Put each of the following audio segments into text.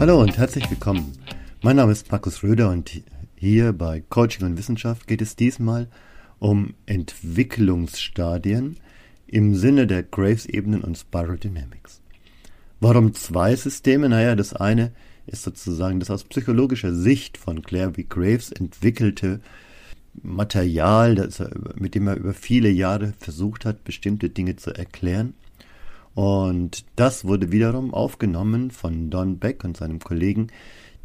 Hallo und herzlich willkommen. Mein Name ist Markus Röder und hier bei Coaching und Wissenschaft geht es diesmal um Entwicklungsstadien im Sinne der Graves-Ebenen und Spiral Dynamics. Warum zwei Systeme? Naja, das eine ist sozusagen das aus psychologischer Sicht von Claire V. Graves entwickelte Material, das mit dem er über viele Jahre versucht hat, bestimmte Dinge zu erklären. Und das wurde wiederum aufgenommen von Don Beck und seinem Kollegen,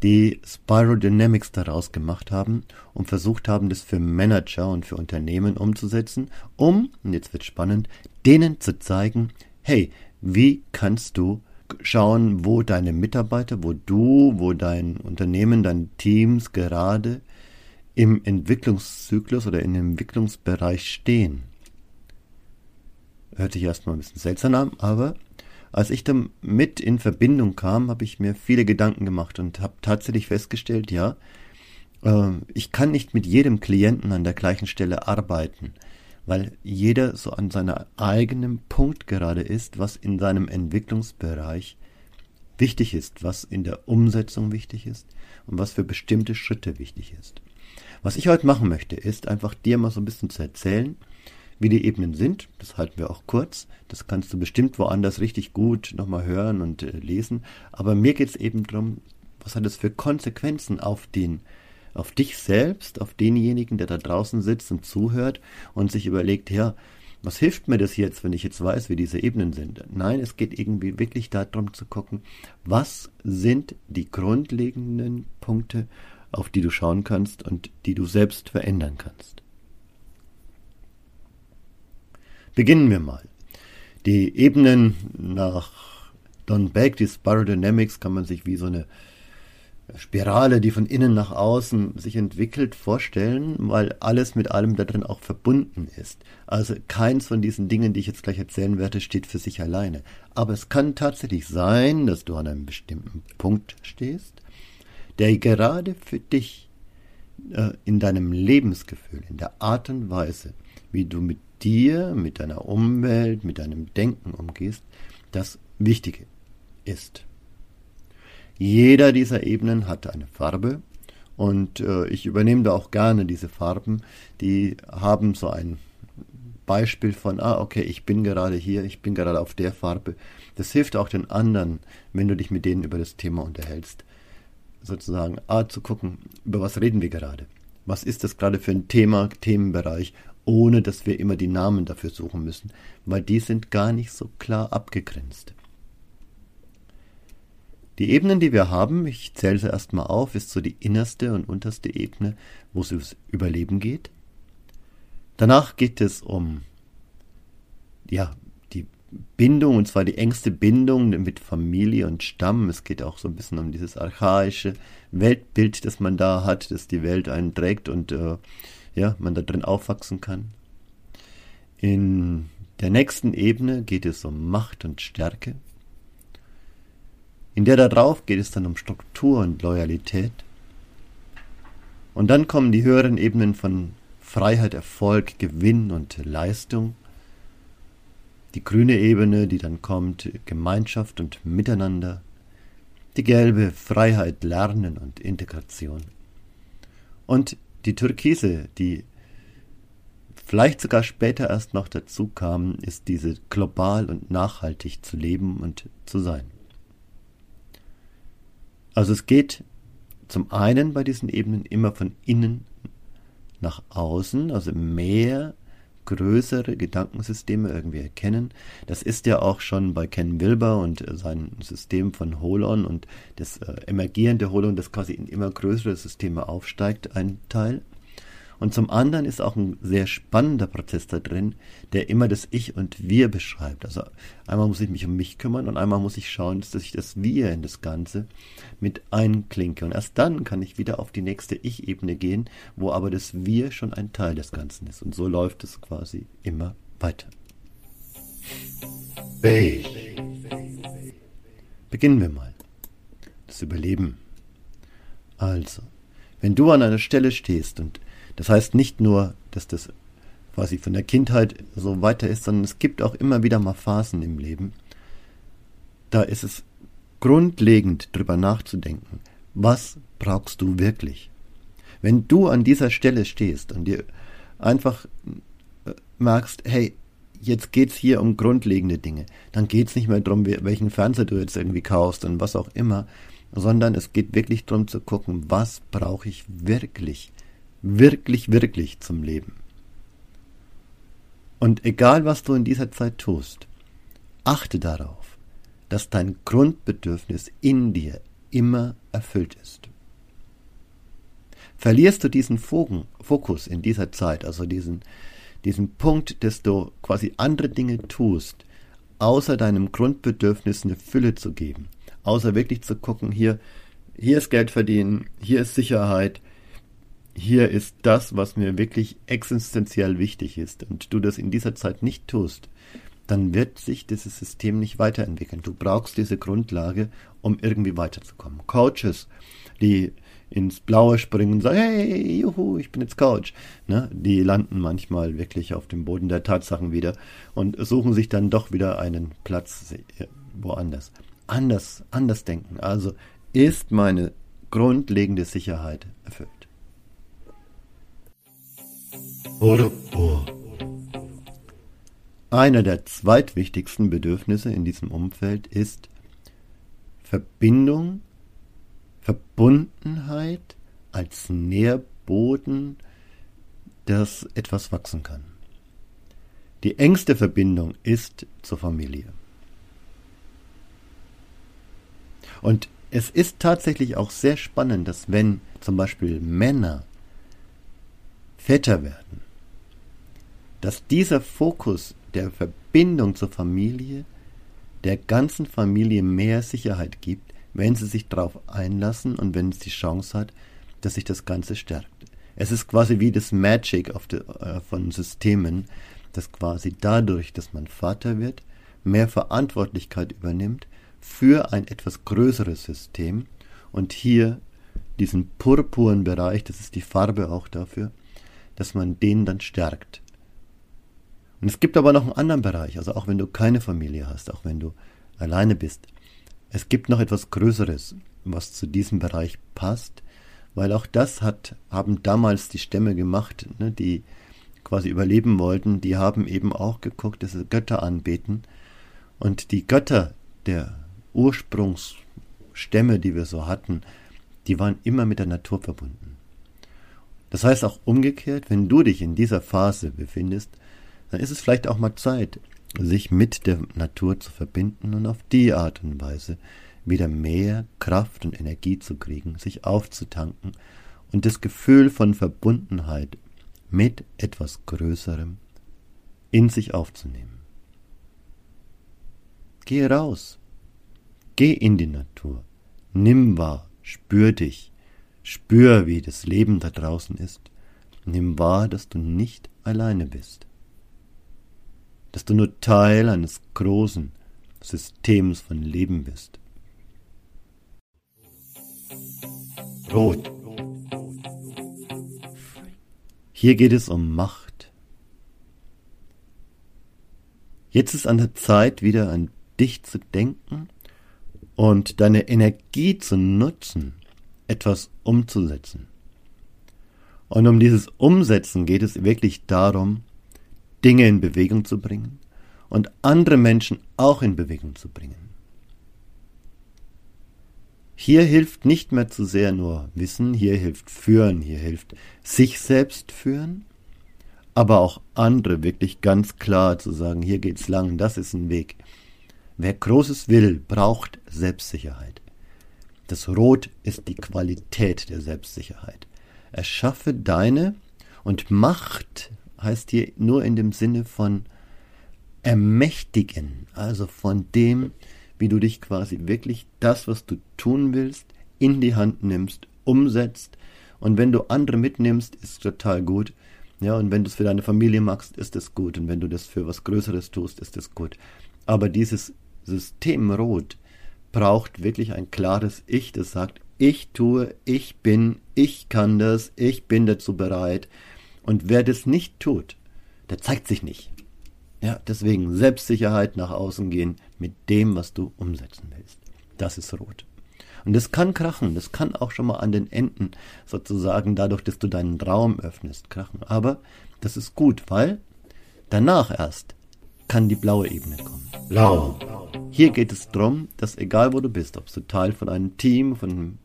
die Spiral Dynamics daraus gemacht haben und versucht haben, das für Manager und für Unternehmen umzusetzen, um, und jetzt wird spannend, denen zu zeigen, hey, wie kannst du schauen, wo deine Mitarbeiter, wo du, wo dein Unternehmen, deine Teams gerade im Entwicklungszyklus oder im Entwicklungsbereich stehen. Hört sich erstmal ein bisschen seltsam an, aber als ich damit in Verbindung kam, habe ich mir viele Gedanken gemacht und habe tatsächlich festgestellt, ja, äh, ich kann nicht mit jedem Klienten an der gleichen Stelle arbeiten, weil jeder so an seiner eigenen Punkt gerade ist, was in seinem Entwicklungsbereich wichtig ist, was in der Umsetzung wichtig ist und was für bestimmte Schritte wichtig ist. Was ich heute machen möchte, ist einfach dir mal so ein bisschen zu erzählen, wie die Ebenen sind. Das halten wir auch kurz. Das kannst du bestimmt woanders richtig gut nochmal hören und äh, lesen. Aber mir geht es eben darum, was hat es für Konsequenzen auf den, auf dich selbst, auf denjenigen, der da draußen sitzt und zuhört und sich überlegt, ja, was hilft mir das jetzt, wenn ich jetzt weiß, wie diese Ebenen sind? Nein, es geht irgendwie wirklich darum zu gucken, was sind die grundlegenden Punkte, auf die du schauen kannst und die du selbst verändern kannst. Beginnen wir mal. Die Ebenen nach Don Beck, die Spiral Dynamics, kann man sich wie so eine Spirale, die von innen nach außen sich entwickelt, vorstellen, weil alles mit allem da drin auch verbunden ist. Also keins von diesen Dingen, die ich jetzt gleich erzählen werde, steht für sich alleine. Aber es kann tatsächlich sein, dass du an einem bestimmten Punkt stehst, der gerade für dich äh, in deinem Lebensgefühl, in der Art und Weise, wie du mit dir, mit deiner Umwelt, mit deinem Denken umgehst, das Wichtige ist. Jeder dieser Ebenen hat eine Farbe und äh, ich übernehme da auch gerne diese Farben, die haben so ein Beispiel von, ah, okay, ich bin gerade hier, ich bin gerade auf der Farbe. Das hilft auch den anderen, wenn du dich mit denen über das Thema unterhältst. Sozusagen, ah, zu gucken, über was reden wir gerade? Was ist das gerade für ein Thema, Themenbereich ohne dass wir immer die Namen dafür suchen müssen, weil die sind gar nicht so klar abgegrenzt. Die Ebenen, die wir haben, ich zähle sie erstmal auf, ist so die innerste und unterste Ebene, wo es ums Überleben geht. Danach geht es um ja, Bindung, und zwar die engste Bindung mit Familie und Stamm. Es geht auch so ein bisschen um dieses archaische Weltbild, das man da hat, das die Welt einen trägt und äh, ja, man da drin aufwachsen kann. In der nächsten Ebene geht es um Macht und Stärke. In der darauf geht es dann um Struktur und Loyalität. Und dann kommen die höheren Ebenen von Freiheit, Erfolg, Gewinn und Leistung. Die grüne Ebene, die dann kommt, Gemeinschaft und Miteinander. Die gelbe Freiheit, Lernen und Integration. Und die Türkise, die vielleicht sogar später erst noch dazu kam, ist diese global und nachhaltig zu leben und zu sein. Also es geht zum einen bei diesen Ebenen immer von innen nach außen, also mehr größere Gedankensysteme irgendwie erkennen. Das ist ja auch schon bei Ken Wilber und sein System von Holon und das äh, emergierende Holon, das quasi in immer größere Systeme aufsteigt, ein Teil. Und zum anderen ist auch ein sehr spannender Prozess da drin, der immer das Ich und Wir beschreibt. Also einmal muss ich mich um mich kümmern und einmal muss ich schauen, dass ich das Wir in das Ganze mit einklinke. Und erst dann kann ich wieder auf die nächste Ich-Ebene gehen, wo aber das Wir schon ein Teil des Ganzen ist. Und so läuft es quasi immer weiter. Beige. Beginnen wir mal. Das Überleben. Also, wenn du an einer Stelle stehst und Das heißt nicht nur, dass das quasi von der Kindheit so weiter ist, sondern es gibt auch immer wieder mal Phasen im Leben. Da ist es grundlegend drüber nachzudenken, was brauchst du wirklich? Wenn du an dieser Stelle stehst und dir einfach äh, merkst, hey, jetzt geht's hier um grundlegende Dinge, dann geht's nicht mehr darum, welchen Fernseher du jetzt irgendwie kaufst und was auch immer, sondern es geht wirklich darum zu gucken, was brauche ich wirklich, wirklich, wirklich zum Leben. Und egal, was du in dieser Zeit tust, achte darauf, dass dein Grundbedürfnis in dir immer erfüllt ist. Verlierst du diesen Fokus in dieser Zeit, also diesen, diesen Punkt, dass du quasi andere Dinge tust, außer deinem Grundbedürfnis eine Fülle zu geben, außer wirklich zu gucken, hier, hier ist Geld verdienen, hier ist Sicherheit, hier ist das, was mir wirklich existenziell wichtig ist und du das in dieser Zeit nicht tust, dann wird sich dieses System nicht weiterentwickeln. Du brauchst diese Grundlage, um irgendwie weiterzukommen. Coaches, die ins Blaue springen und sagen, hey, juhu, ich bin jetzt Coach. Ne? Die landen manchmal wirklich auf dem Boden der Tatsachen wieder und suchen sich dann doch wieder einen Platz woanders. Anders, anders denken. Also ist meine grundlegende Sicherheit erfüllt. Einer der zweitwichtigsten Bedürfnisse in diesem Umfeld ist Verbindung, Verbundenheit als Nährboden, dass etwas wachsen kann. Die engste Verbindung ist zur Familie. Und es ist tatsächlich auch sehr spannend, dass wenn zum Beispiel Männer Väter werden, dass dieser Fokus der Verbindung zur Familie der ganzen Familie mehr Sicherheit gibt, wenn sie sich darauf einlassen und wenn es die Chance hat, dass sich das Ganze stärkt. Es ist quasi wie das Magic de, äh, von Systemen, dass quasi dadurch, dass man Vater wird, mehr Verantwortlichkeit übernimmt für ein etwas größeres System und hier diesen purpuren Bereich, das ist die Farbe auch dafür, dass man den dann stärkt. Und es gibt aber noch einen anderen Bereich, also auch wenn du keine Familie hast, auch wenn du alleine bist. Es gibt noch etwas Größeres, was zu diesem Bereich passt, weil auch das hat, haben damals die Stämme gemacht, ne, die quasi überleben wollten, die haben eben auch geguckt, dass sie Götter anbeten. Und die Götter der Ursprungsstämme, die wir so hatten, die waren immer mit der Natur verbunden. Das heißt auch umgekehrt, wenn du dich in dieser Phase befindest, dann ist es vielleicht auch mal Zeit, sich mit der Natur zu verbinden und auf die Art und Weise wieder mehr Kraft und Energie zu kriegen, sich aufzutanken und das Gefühl von Verbundenheit mit etwas Größerem in sich aufzunehmen. Geh raus, geh in die Natur, nimm wahr, spür dich, Spür, wie das Leben da draußen ist. Nimm wahr, dass du nicht alleine bist. Dass du nur Teil eines großen Systems von Leben bist. Rot. Hier geht es um Macht. Jetzt ist an der Zeit, wieder an dich zu denken und deine Energie zu nutzen, etwas umzusetzen. Und um dieses Umsetzen geht es wirklich darum, Dinge in Bewegung zu bringen und andere Menschen auch in Bewegung zu bringen. Hier hilft nicht mehr zu sehr nur Wissen, hier hilft Führen, hier hilft sich selbst führen, aber auch andere wirklich ganz klar zu sagen, hier geht's lang, das ist ein Weg. Wer Großes will, braucht Selbstsicherheit. Das Rot ist die Qualität der Selbstsicherheit. Erschaffe deine und Macht heißt hier nur in dem Sinne von ermächtigen, also von dem, wie du dich quasi wirklich das, was du tun willst, in die Hand nimmst, umsetzt. Und wenn du andere mitnimmst, ist total gut. Ja, und wenn du es für deine Familie machst, ist es gut. Und wenn du das für was Größeres tust, ist es gut. Aber dieses System Rot braucht wirklich ein klares Ich, das sagt, ich tue, ich bin, ich kann das, ich bin dazu bereit. Und wer das nicht tut, der zeigt sich nicht. Ja, deswegen Selbstsicherheit nach außen gehen mit dem, was du umsetzen willst. Das ist rot. Und das kann krachen, das kann auch schon mal an den Enden sozusagen dadurch, dass du deinen Raum öffnest, krachen. Aber das ist gut, weil danach erst kann die blaue Ebene kommen. Blau. Hier geht es darum, dass egal wo du bist, ob du Teil von einem Team, von einem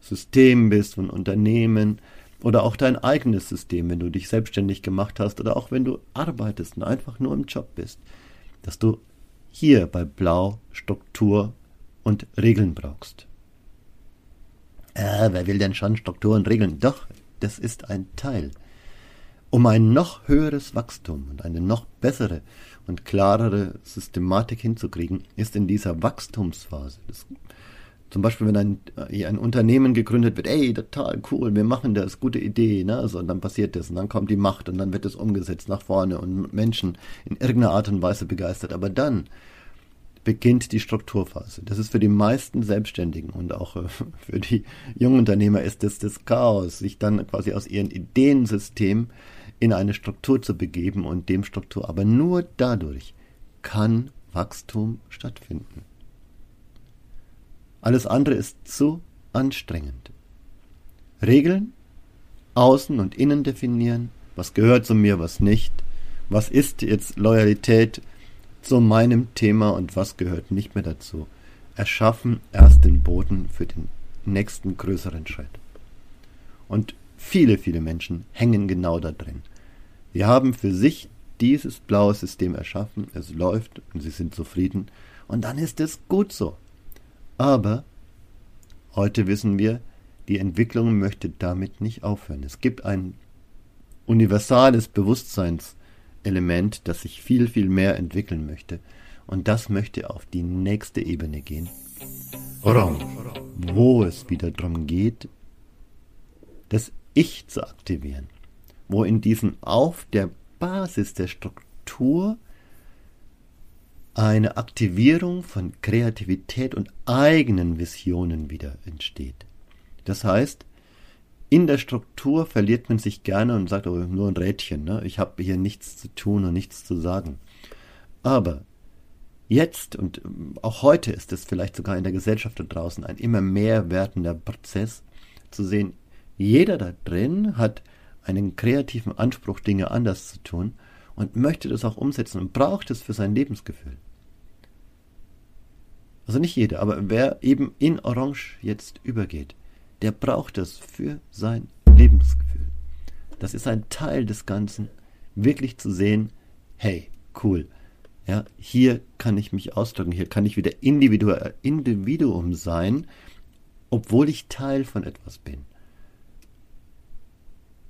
System bist, von Unternehmen oder auch dein eigenes System, wenn du dich selbstständig gemacht hast oder auch wenn du arbeitest und einfach nur im Job bist, dass du hier bei Blau Struktur und Regeln brauchst. Äh, wer will denn schon Struktur und Regeln? Doch, das ist ein Teil. Um ein noch höheres Wachstum und eine noch bessere und klarere Systematik hinzukriegen, ist in dieser Wachstumsphase, das, zum Beispiel wenn ein, äh, ein Unternehmen gegründet wird, ey, total cool, wir machen das, gute Idee, ne? so, und dann passiert das und dann kommt die Macht und dann wird es umgesetzt nach vorne und Menschen in irgendeiner Art und Weise begeistert. Aber dann beginnt die Strukturphase. Das ist für die meisten Selbstständigen und auch äh, für die jungen Unternehmer ist das das Chaos, sich dann quasi aus ihrem Ideensystem in eine Struktur zu begeben und dem Struktur. Aber nur dadurch kann Wachstum stattfinden. Alles andere ist zu anstrengend. Regeln, außen und innen definieren, was gehört zu mir, was nicht, was ist jetzt Loyalität zu meinem Thema und was gehört nicht mehr dazu, erschaffen erst den Boden für den nächsten größeren Schritt. Und viele, viele Menschen hängen genau da drin. Sie haben für sich dieses blaue System erschaffen, es läuft und sie sind zufrieden und dann ist es gut so. Aber heute wissen wir, die Entwicklung möchte damit nicht aufhören. Es gibt ein universales Bewusstseinselement, das sich viel, viel mehr entwickeln möchte. Und das möchte auf die nächste Ebene gehen. Orange. Wo es wieder darum geht, das Ich zu aktivieren wo in diesem auf der Basis der Struktur eine Aktivierung von Kreativität und eigenen Visionen wieder entsteht. Das heißt, in der Struktur verliert man sich gerne und sagt, oh, nur ein Rädchen, ne? ich habe hier nichts zu tun und nichts zu sagen. Aber jetzt und auch heute ist es vielleicht sogar in der Gesellschaft da draußen ein immer mehr werdender Prozess zu sehen, jeder da drin hat einen kreativen Anspruch, Dinge anders zu tun und möchte das auch umsetzen und braucht es für sein Lebensgefühl. Also nicht jeder, aber wer eben in Orange jetzt übergeht, der braucht es für sein Lebensgefühl. Das ist ein Teil des Ganzen, wirklich zu sehen, hey, cool, ja, hier kann ich mich ausdrücken, hier kann ich wieder Individu Individuum sein, obwohl ich Teil von etwas bin.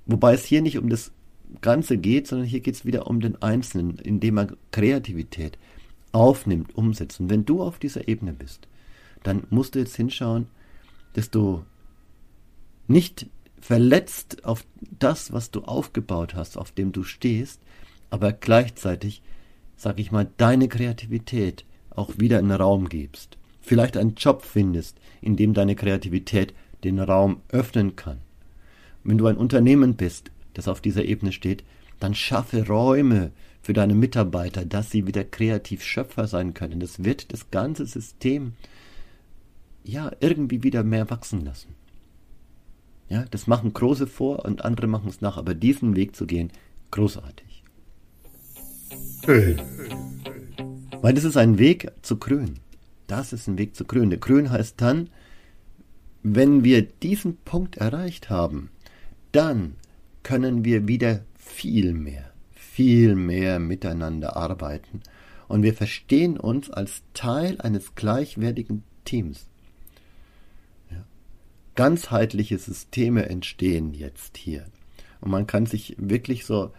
Wobei es hier nicht um das Ganze geht, sondern hier geht es wieder um den Einzelnen, indem er Kreativität aufnimmt, umsetzt. Und wenn du auf dieser Ebene bist, dann musst du jetzt hinschauen, dass du nicht verletzt auf das, was du aufgebaut hast, auf dem du stehst, aber gleichzeitig, sag ich mal, deine Kreativität auch wieder in den Raum gibst. Vielleicht einen Job findest, in dem deine Kreativität den Raum öffnen kann. Wenn du ein Unternehmen bist, das auf dieser Ebene steht, dann schaffe Räume für deine Mitarbeiter, dass sie wieder kreativ Schöpfer sein können. Das wird das ganze System ja irgendwie wieder mehr wachsen lassen. Ja, das machen Große vor und andere machen es nach, aber diesen Weg zu gehen, großartig. Weil das ist ein Weg zu Grün. Das ist ein Weg zu Grün. Der Grün heißt dann, wenn wir diesen Punkt erreicht haben, dann können wir wieder viel mehr, viel mehr miteinander arbeiten und wir verstehen uns als Teil eines gleichwertigen Teams. Ja. Ganzheitliche Systeme entstehen jetzt hier und man kann sich wirklich so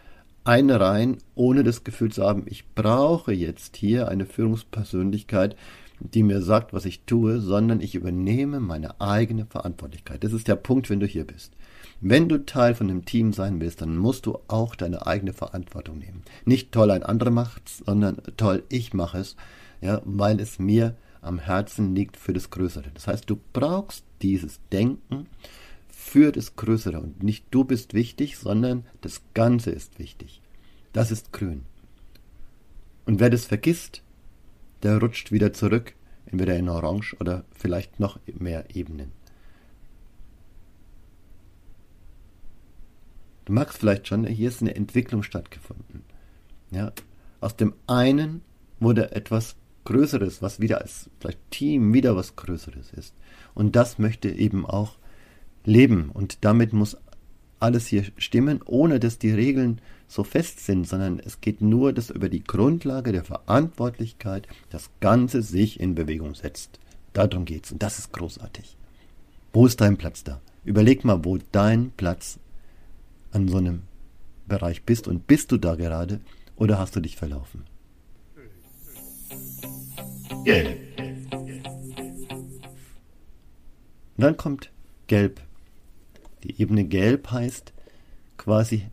einreihen, ohne das Gefühl zu haben, ich brauche jetzt hier eine Führungspersönlichkeit, die mir sagt, was ich tue, sondern ich übernehme meine eigene Verantwortlichkeit. Das ist der Punkt, wenn du hier bist. Wenn du Teil von einem Team sein willst, dann musst du auch deine eigene Verantwortung nehmen. Nicht toll ein anderer macht, sondern toll ich mache es, ja, weil es mir am Herzen liegt für das Größere. Das heißt, du brauchst dieses Denken für das Größere und nicht du bist wichtig, sondern das Ganze ist wichtig. Das ist grün. Und wer das vergisst, der rutscht wieder zurück, entweder in Orange oder vielleicht noch mehr Ebenen. Du magst vielleicht schon, hier ist eine Entwicklung stattgefunden. Ja, aus dem einen wurde etwas Größeres, was wieder als vielleicht Team wieder was Größeres ist. Und das möchte eben auch leben. Und damit muss alles hier stimmen, ohne dass die Regeln so fest sind, sondern es geht nur, dass über die Grundlage der Verantwortlichkeit das Ganze sich in Bewegung setzt. Darum geht's. Und das ist großartig. Wo ist dein Platz da? Überleg mal, wo dein Platz an so einem Bereich bist und bist du da gerade oder hast du dich verlaufen? Gelb. Und dann kommt Gelb. Die Ebene Gelb heißt quasi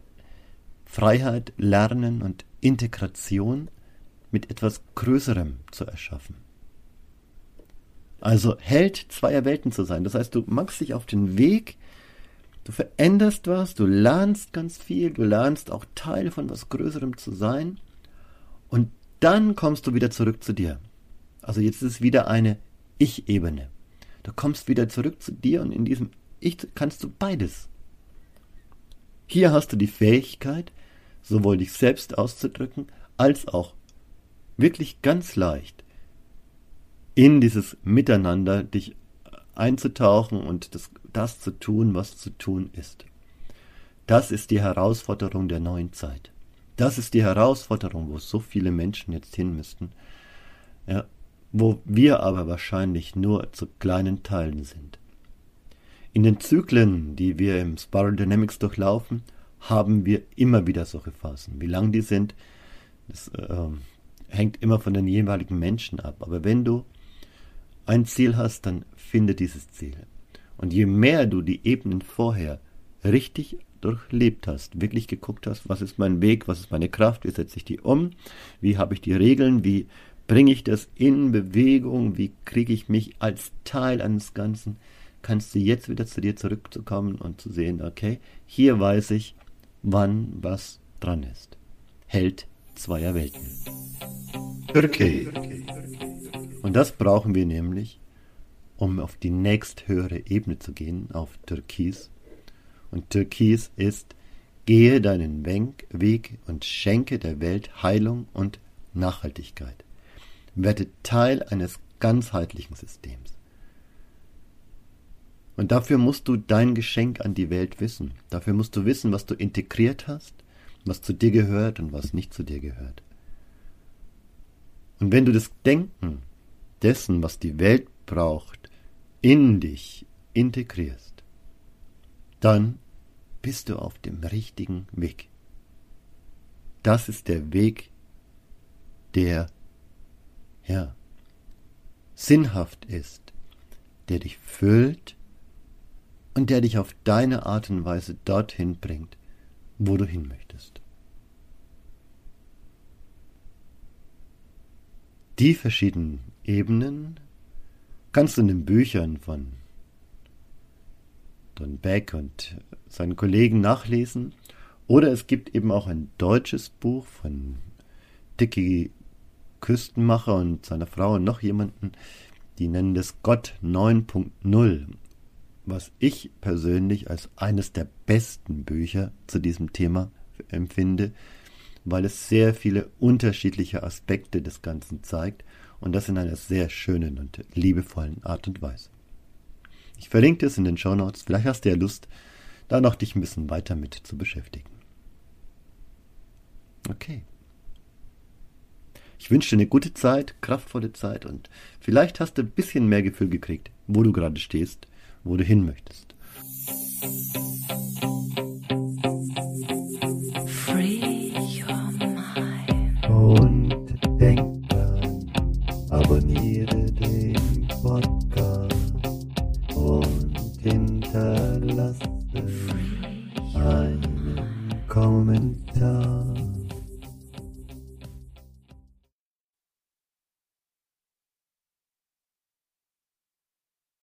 Freiheit, Lernen und Integration mit etwas Größerem zu erschaffen. Also Held zweier Welten zu sein. Das heißt, du machst dich auf den Weg, du veränderst was, du lernst ganz viel, du lernst auch Teil von was Größerem zu sein und dann kommst du wieder zurück zu dir. Also jetzt ist es wieder eine Ich-Ebene. Du kommst wieder zurück zu dir und in diesem Ich kannst du beides. Hier hast du die Fähigkeit, sowohl dich selbst auszudrücken, als auch wirklich ganz leicht in dieses Miteinander dich einzutauchen und das, das zu tun, was zu tun ist. Das ist die Herausforderung der neuen Zeit. Das ist die Herausforderung, wo so viele Menschen jetzt hin müssten, ja, wo wir aber wahrscheinlich nur zu kleinen Teilen sind. In den Zyklen, die wir im Spiral Dynamics durchlaufen, haben wir immer wieder solche Phasen. Wie lang die sind, das äh, hängt immer von den jeweiligen Menschen ab. Aber wenn du ein Ziel hast, dann finde dieses Ziel. Und je mehr du die Ebenen vorher richtig durchlebt hast, wirklich geguckt hast, was ist mein Weg, was ist meine Kraft, wie setze ich die um, wie habe ich die Regeln, wie bringe ich das in Bewegung, wie kriege ich mich als Teil eines Ganzen, kannst du jetzt wieder zu dir zurückzukommen und zu sehen, okay, hier weiß ich, wann was dran ist. Held zweier Welten. Okay. Und das brauchen wir nämlich, um auf die nächsthöhere Ebene zu gehen, auf Türkis. Und Türkis ist, gehe deinen Weg und schenke der Welt Heilung und Nachhaltigkeit. Werde Teil eines ganzheitlichen Systems. Und dafür musst du dein Geschenk an die Welt wissen. Dafür musst du wissen, was du integriert hast, was zu dir gehört und was nicht zu dir gehört. Und wenn du das Denken dessen, was die Welt braucht, in dich integrierst, dann bist du auf dem richtigen Weg. Das ist der Weg, der, ja, sinnhaft ist, der dich füllt und der dich auf deine Art und Weise dorthin bringt, wo du hin möchtest. Die verschiedenen Ebenen kannst du in den Büchern von Don Beck und seinen Kollegen nachlesen. Oder es gibt eben auch ein deutsches Buch von Dicky Küstenmacher und seiner Frau und noch jemanden, die nennen das Gott 9.0 was ich persönlich als eines der besten Bücher zu diesem Thema empfinde, weil es sehr viele unterschiedliche Aspekte des Ganzen zeigt und das in einer sehr schönen und liebevollen Art und Weise. Ich verlinke es in den Show Notes. Vielleicht hast du ja Lust, da noch dich ein bisschen weiter mit zu beschäftigen. Okay. Ich wünsche dir eine gute Zeit, kraftvolle Zeit und vielleicht hast du ein bisschen mehr Gefühl gekriegt, wo du gerade stehst wo du hin möchtest.